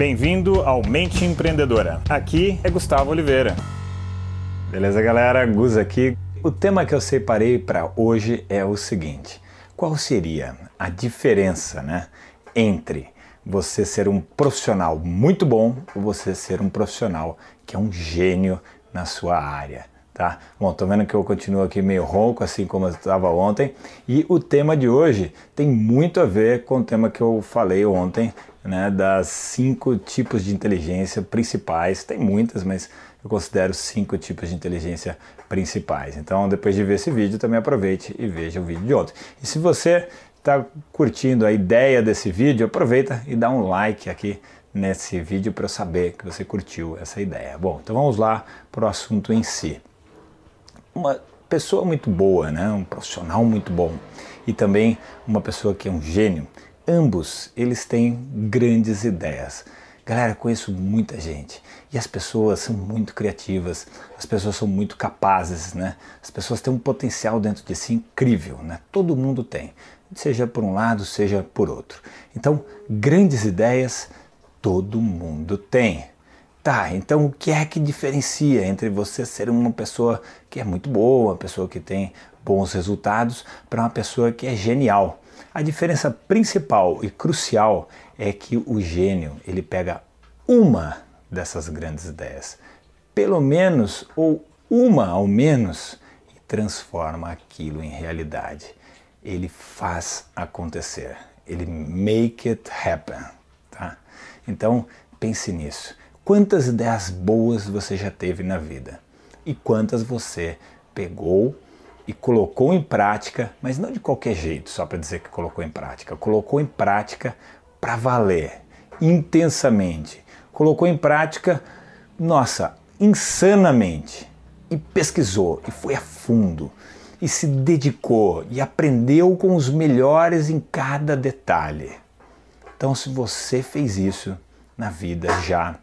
Bem-vindo ao Mente Empreendedora. Aqui é Gustavo Oliveira. Beleza, galera? Gus aqui. O tema que eu separei para hoje é o seguinte: qual seria a diferença, né, entre você ser um profissional muito bom ou você ser um profissional que é um gênio na sua área? Tá? Bom, tô vendo que eu continuo aqui meio ronco, assim como eu estava ontem, e o tema de hoje tem muito a ver com o tema que eu falei ontem né, das cinco tipos de inteligência principais. Tem muitas, mas eu considero cinco tipos de inteligência principais. Então, depois de ver esse vídeo, também aproveite e veja o vídeo de ontem. E se você está curtindo a ideia desse vídeo, aproveita e dá um like aqui nesse vídeo para eu saber que você curtiu essa ideia. Bom, então vamos lá para o assunto em si. Uma pessoa muito boa, né, um profissional muito bom e também uma pessoa que é um gênio, ambos eles têm grandes ideias. Galera, conheço muita gente e as pessoas são muito criativas, as pessoas são muito capazes, né? As pessoas têm um potencial dentro de si incrível, né? Todo mundo tem, seja por um lado, seja por outro. Então, grandes ideias todo mundo tem. Tá, então o que é que diferencia entre você ser uma pessoa que é muito boa, uma pessoa que tem bons resultados, para uma pessoa que é genial? A diferença principal e crucial é que o gênio ele pega uma dessas grandes ideias, pelo menos ou uma ao menos, e transforma aquilo em realidade. Ele faz acontecer, ele make it happen, tá? Então pense nisso. Quantas ideias boas você já teve na vida e quantas você pegou e colocou em prática, mas não de qualquer jeito, só para dizer que colocou em prática. Colocou em prática para valer, intensamente. Colocou em prática, nossa, insanamente. E pesquisou, e foi a fundo, e se dedicou, e aprendeu com os melhores em cada detalhe. Então, se você fez isso na vida já,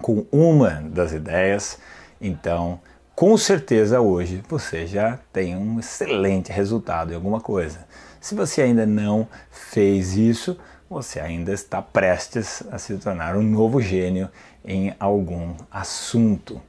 com uma das ideias, então com certeza hoje você já tem um excelente resultado em alguma coisa. Se você ainda não fez isso, você ainda está prestes a se tornar um novo gênio em algum assunto,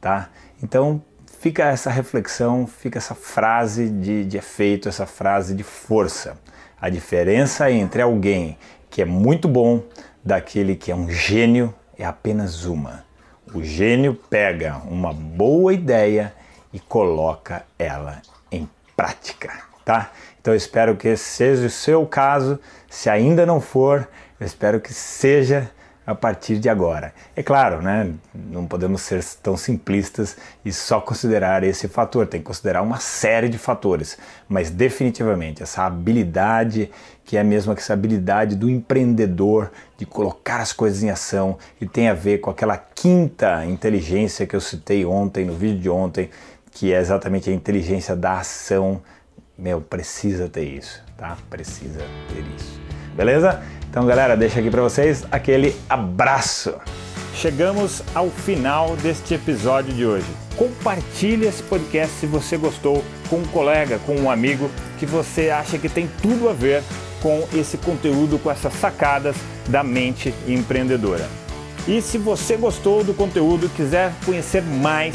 tá? Então fica essa reflexão, fica essa frase de, de efeito, essa frase de força. A diferença entre alguém que é muito bom daquele que é um gênio é apenas uma o gênio pega uma boa ideia e coloca ela em prática, tá? Então espero que esse seja o seu caso. Se ainda não for, eu espero que seja a partir de agora. É claro, né, não podemos ser tão simplistas e só considerar esse fator, tem que considerar uma série de fatores, mas definitivamente essa habilidade, que é mesmo essa habilidade do empreendedor de colocar as coisas em ação e tem a ver com aquela quinta inteligência que eu citei ontem, no vídeo de ontem, que é exatamente a inteligência da ação. Meu, precisa ter isso, tá? Precisa ter isso. Beleza? Então, galera, deixa aqui para vocês aquele abraço. Chegamos ao final deste episódio de hoje. Compartilhe esse podcast se você gostou com um colega, com um amigo que você acha que tem tudo a ver com esse conteúdo, com essas sacadas da mente empreendedora. E se você gostou do conteúdo quiser conhecer mais,